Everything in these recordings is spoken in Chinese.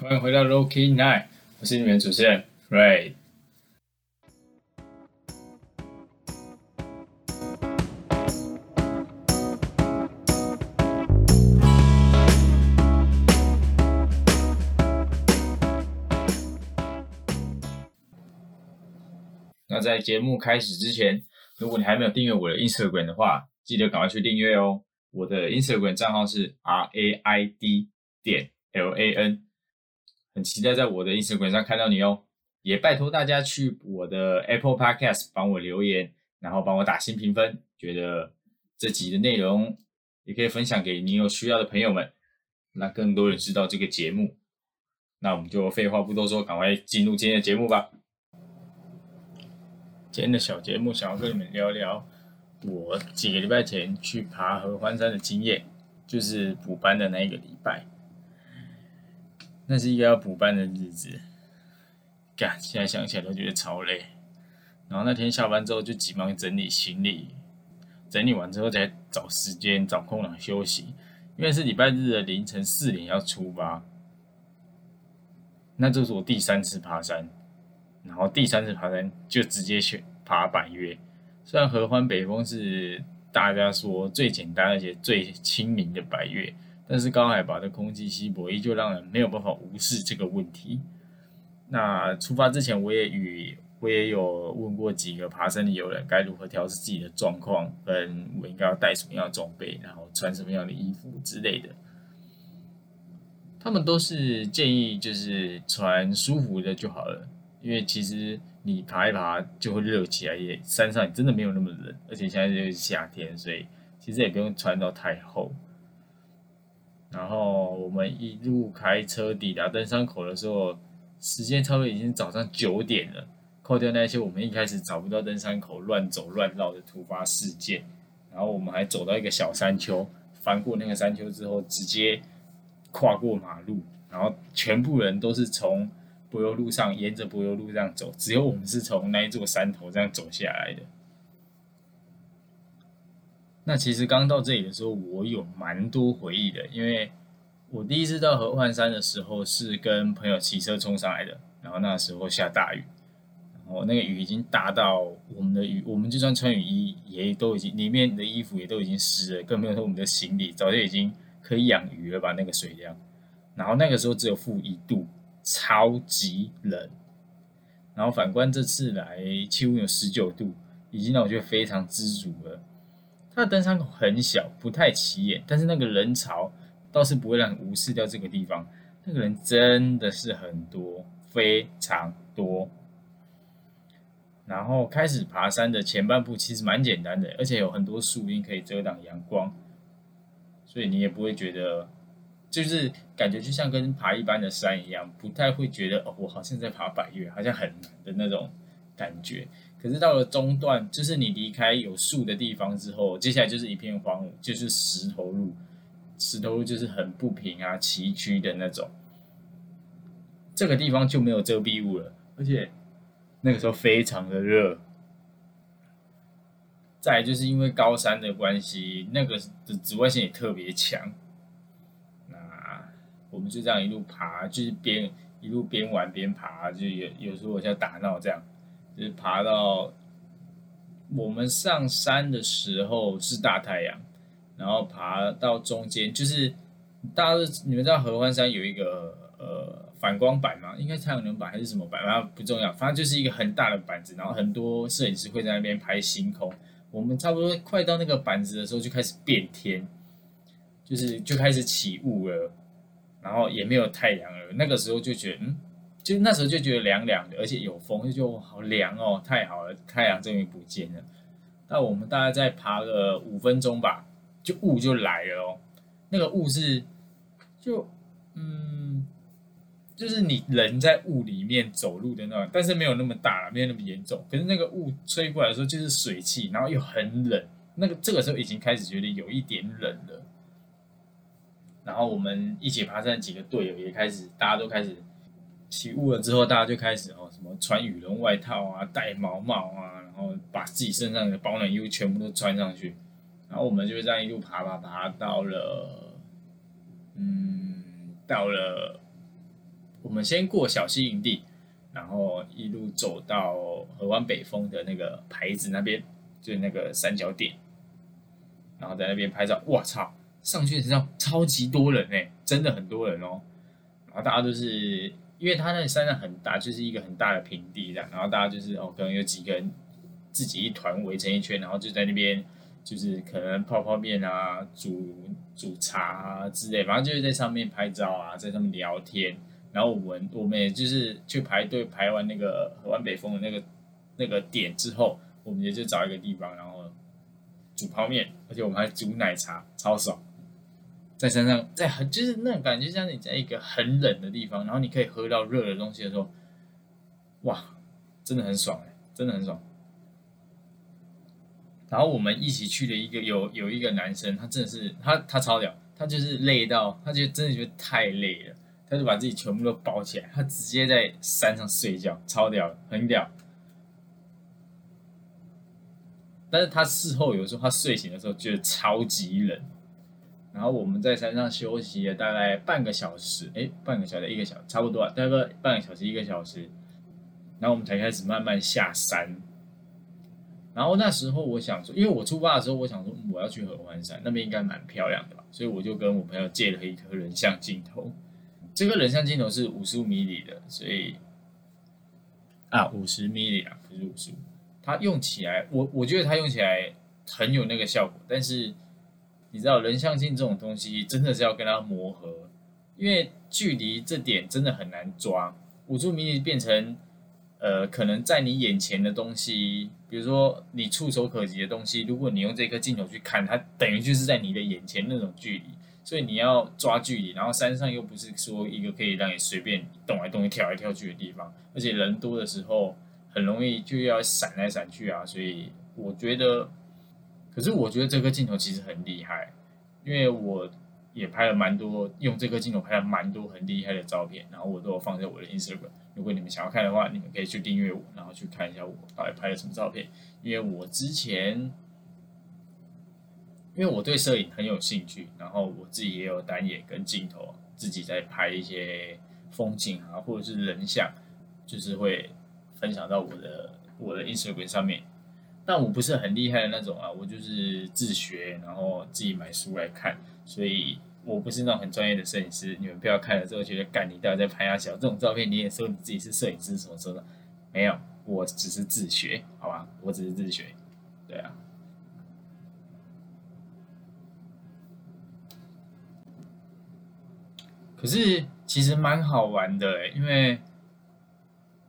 欢迎回到 Loki Night，我是你们主持人 Ray。那在节目开始之前，如果你还没有订阅我的 Instagram 的话，记得赶快去订阅哦。我的 Instagram 账号是 R A I D 点 L A N，很期待在我的 Instagram 上看到你哦。也拜托大家去我的 Apple Podcast 帮我留言，然后帮我打新评分。觉得这集的内容也可以分享给你有需要的朋友们，让更多人知道这个节目。那我们就废话不多说，赶快进入今天的节目吧。今天的小节目想要跟你们聊聊我几个礼拜前去爬合欢山的经验，就是补班的那一个礼拜。那是一个要补班的日子，干，现在想起来都觉得超累。然后那天下班之后就急忙整理行李，整理完之后再找时间找空档休息，因为是礼拜日的凌晨四点要出发。那这是我第三次爬山。然后第三次爬山就直接去爬百岳，虽然合欢北峰是大家说最简单而且最亲民的百岳，但是高海拔的空气稀薄依旧让人没有办法无视这个问题。那出发之前，我也与我也有问过几个爬山的友人，该如何调试自己的状况，跟我应该要带什么样的装备，然后穿什么样的衣服之类的。他们都是建议就是穿舒服的就好了。因为其实你爬一爬就会热起来，也山上真的没有那么冷，而且现在就是夏天，所以其实也不用穿到太厚。然后我们一路开车抵达登山口的时候，时间差不多已经早上九点了。扣掉那些我们一开始找不到登山口乱走乱绕的突发事件，然后我们还走到一个小山丘，翻过那个山丘之后，直接跨过马路，然后全部人都是从。柏油路上，沿着柏油路这样走，只有我们是从那一座山头这样走下来的。那其实刚到这里的时候，我有蛮多回忆的，因为我第一次到合欢山的时候是跟朋友骑车冲上来的，然后那时候下大雨，然后那个雨已经大到我们的雨，我们就算穿雨衣也都已经里面的衣服也都已经湿了，更不用说我们的行李早就已经可以养鱼了吧？那个水量，然后那个时候只有负一度。超级冷，然后反观这次来，气温有十九度，已经让我觉得非常知足了。它的登山口很小，不太起眼，但是那个人潮倒是不会让你无视掉这个地方。那个人真的是很多，非常多。然后开始爬山的前半部其实蛮简单的，而且有很多树荫可以遮挡阳光，所以你也不会觉得。就是感觉就像跟爬一般的山一样，不太会觉得哦，我好像在爬百越，好像很难的那种感觉。可是到了中段，就是你离开有树的地方之后，接下来就是一片荒芜，就是石头路，石头路就是很不平啊、崎岖的那种。这个地方就没有遮蔽物了，而且那个时候非常的热。再就是因为高山的关系，那个的紫外线也特别强。那我们就这样一路爬，就是边一路边玩边爬，就有有时候我像打闹这样，就是爬到我们上山的时候是大太阳，然后爬到中间，就是大家你们知道合欢山有一个呃反光板吗？应该太阳能板还是什么板？反正不重要，反正就是一个很大的板子，然后很多摄影师会在那边拍星空。我们差不多快到那个板子的时候，就开始变天，就是就开始起雾了。然后也没有太阳了，那个时候就觉得，嗯，就那时候就觉得凉凉的，而且有风，就好凉哦，太好了，太阳终于不见了。那我们大概再爬个五分钟吧，就雾就来了哦。那个雾是，就，嗯，就是你人在雾里面走路的那种，但是没有那么大，没有那么严重。可是那个雾吹过来的时候，就是水汽，然后又很冷。那个这个时候已经开始觉得有一点冷了。然后我们一起爬山几个队友也开始，大家都开始起雾了之后，大家就开始哦，什么穿羽绒外套啊，戴毛帽啊，然后把自己身上的保暖衣物全部都穿上去。然后我们就这样一路爬爬爬到了，嗯，到了我们先过小溪营地，然后一路走到河湾北峰的那个牌子那边，就是那个三角点，然后在那边拍照。我操，上去的时候超级多人哎，真的很多人哦。然后大家都是，因为他那山上很大，就是一个很大的平地这样，然后大家就是哦，可能有几个人自己一团围成一圈，然后就在那边。就是可能泡泡面啊，煮煮茶啊之类，反正就是在上面拍照啊，在上面聊天。然后我们我们也就是去排队排完那个河湾北风的那个那个点之后，我们也就找一个地方，然后煮泡面，而且我们还煮奶茶，超爽。在山上，在很就是那种感觉，像你在一个很冷的地方，然后你可以喝到热的东西的时候，哇，真的很爽哎，真的很爽。然后我们一起去的一个有有一个男生，他真的是他他超屌，他就是累到，他就真的觉得太累了，他就把自己全部都包起来，他直接在山上睡觉，超屌，很屌。但是他事后有时候他睡醒的时候觉得超级冷。然后我们在山上休息了大概半个小时，哎，半个小时一个小差不多，大概半个小时一个小时，然后我们才开始慢慢下山。然后那时候我想说，因为我出发的时候我想说我要去合欢山，那边应该蛮漂亮的吧，所以我就跟我朋友借了一颗人像镜头。这个人像镜头是五十五米里的，所以啊五十米里啊，不是五十五。它用起来，我我觉得它用起来很有那个效果。但是你知道人像镜这种东西真的是要跟它磨合，因为距离这点真的很难抓。五十五米变成。呃，可能在你眼前的东西，比如说你触手可及的东西，如果你用这颗镜头去看，它等于就是在你的眼前那种距离，所以你要抓距离。然后山上又不是说一个可以让你随便动来动去、跳来跳去的地方，而且人多的时候很容易就要闪来闪去啊。所以我觉得，可是我觉得这颗镜头其实很厉害，因为我也拍了蛮多，用这颗镜头拍了蛮多很厉害的照片，然后我都有放在我的 Instagram。如果你们想要看的话，你们可以去订阅我，然后去看一下我到底拍了什么照片。因为我之前，因为我对摄影很有兴趣，然后我自己也有单眼跟镜头，自己在拍一些风景啊，或者是人像，就是会分享到我的我的 Instagram 上面。但我不是很厉害的那种啊，我就是自学，然后自己买书来看，所以。我不是那种很专业的摄影师，你们不要看了之后觉得干你到底在拍啊小这种照片，你也说你自己是摄影师什么什么的？没有，我只是自学，好吧，我只是自学，对啊。可是其实蛮好玩的，因为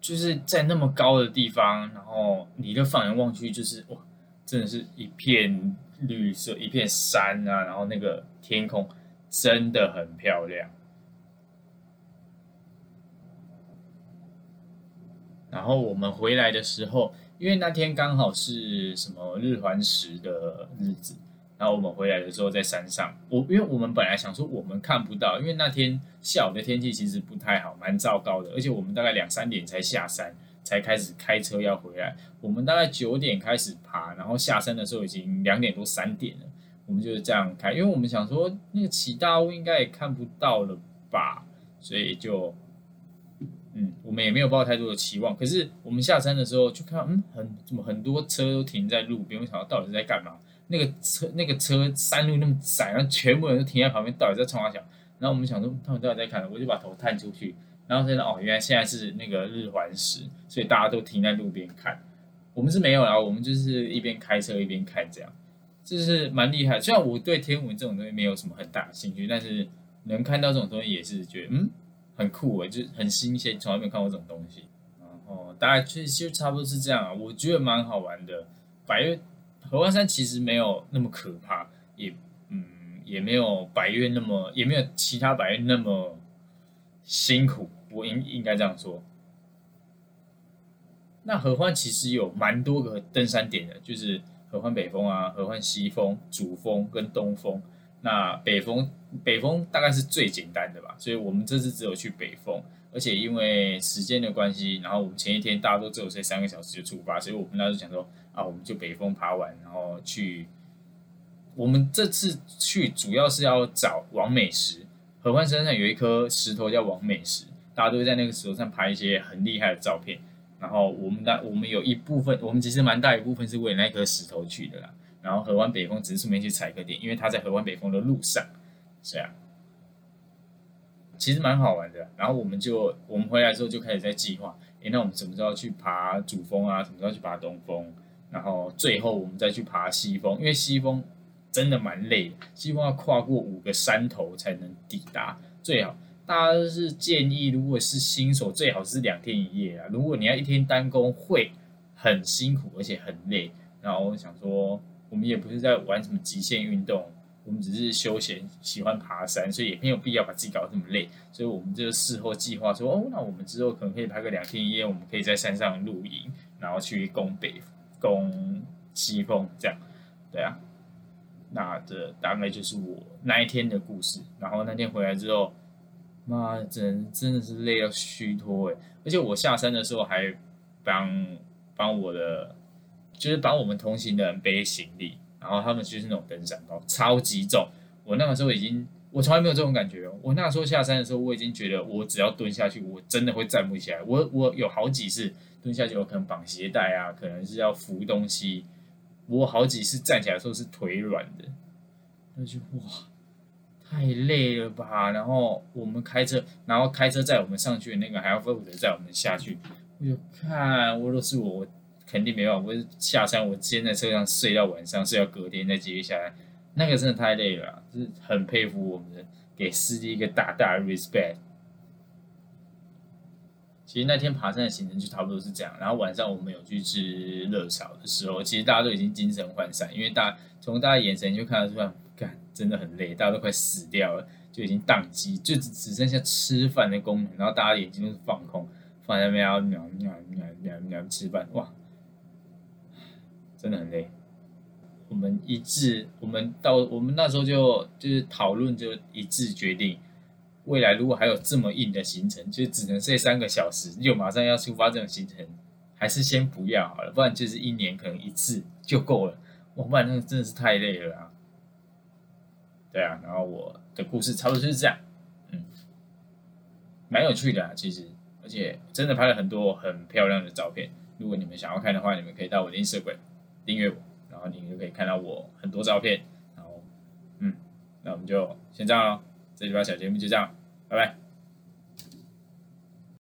就是在那么高的地方，然后你就放眼望去，就是哇，真的是一片绿色，一片山啊，然后那个天空。真的很漂亮。然后我们回来的时候，因为那天刚好是什么日环食的日子，然后我们回来的时候在山上，我因为我们本来想说我们看不到，因为那天下午的天气其实不太好，蛮糟糕的，而且我们大概两三点才下山，才开始开车要回来。我们大概九点开始爬，然后下山的时候已经两点多三点了。我们就是这样开，因为我们想说那个起大雾应该也看不到了吧，所以就，嗯，我们也没有抱太多的期望。可是我们下山的时候就看到，嗯，很怎么很多车都停在路边，我想到到底是在干嘛？那个车那个车山路那么窄，然后全部人都停在旁边，到底在冲啥想？然后我们想说他们到底在看，我就把头探出去，然后现在哦，原来现在是那个日环食，所以大家都停在路边看。我们是没有啦，我们就是一边开车一边看这样。就是蛮厉害，虽然我对天文这种东西没有什么很大的兴趣，但是能看到这种东西也是觉得嗯很酷诶，就是很新鲜，从来没有看过这种东西。然后大概就就差不多是这样啊，我觉得蛮好玩的。百越合欢山其实没有那么可怕，也嗯也没有百越那么也没有其他百越那么辛苦，我应应该这样说。那合欢其实有蛮多个登山点的，就是。合欢北峰啊，合欢西峰、主峰跟东峰。那北峰，北峰大概是最简单的吧，所以我们这次只有去北峰，而且因为时间的关系，然后我们前一天大家都只有睡三个小时就出发，所以我们那时候想说啊，我们就北峰爬完，然后去。我们这次去主要是要找王美石，合欢山上有一颗石头叫王美石，大家都会在那个石头上拍一些很厉害的照片。然后我们的我们有一部分，我们其实蛮大一部分是为那颗石头去的啦。然后河湾北峰只是顺便去踩个点，因为它在河湾北峰的路上，是啊，其实蛮好玩的。然后我们就我们回来之后就开始在计划，诶，那我们什么时候去爬主峰啊？什么时候去爬东峰？然后最后我们再去爬西峰，因为西峰真的蛮累的，西峰要跨过五个山头才能抵达。最好大家是建议，如果是新手，最好是两天一夜啊。如果你要一天单攻，会很辛苦，而且很累。然后我想说。我们也不是在玩什么极限运动，我们只是休闲，喜欢爬山，所以也没有必要把自己搞得这么累。所以我们就事后计划说，哦，那我们之后可能可以拍个两天一夜，我们可以在山上露营，然后去攻北、攻西风，这样，对啊。那这大概就是我那一天的故事。然后那天回来之后，妈，真真的是累到虚脱哎！而且我下山的时候还帮帮我的。就是帮我们同行的人背行李，然后他们就是那种登山包，超级重。我那个时候已经，我从来没有这种感觉。我那时候下山的时候，我已经觉得我只要蹲下去，我真的会站不起来。我我有好几次蹲下去，我可能绑鞋带啊，可能是要扶东西。我好几次站起来的时候是腿软的，那就哇，太累了吧。然后我们开车，然后开车载我们上去的那个还要负责载我们下去。我就看，我都是我。肯定没办法，我下山，我先在车上睡到晚上，睡到隔天再接下来，那个真的太累了，就是很佩服我们的，给司机一个大大的 respect。其实那天爬山的行程就差不多是这样，然后晚上我们有去吃热炒的时候，其实大家都已经精神涣散，因为大从大家眼神就看得出来，干真的很累，大家都快死掉了，就已经宕机，就只只剩下吃饭的功能，然后大家眼睛都是放空，放在那边要喵喵喵喵喵吃饭，哇！真的很累，我们一致，我们到我们那时候就就是讨论，就一致决定，未来如果还有这么硬的行程，就只能睡三个小时，就马上要出发这种行程，还是先不要好了，不然就是一年可能一次就够了，我不然那个真的是太累了啊。对啊，然后我的故事差不多就是这样，嗯，蛮有趣的啊，其实，而且真的拍了很多很漂亮的照片，如果你们想要看的话，你们可以到我的 Instagram。订阅我，然后你就可以看到我很多照片。然后，嗯，那我们就先这样喽。这期小节目就这样，拜拜。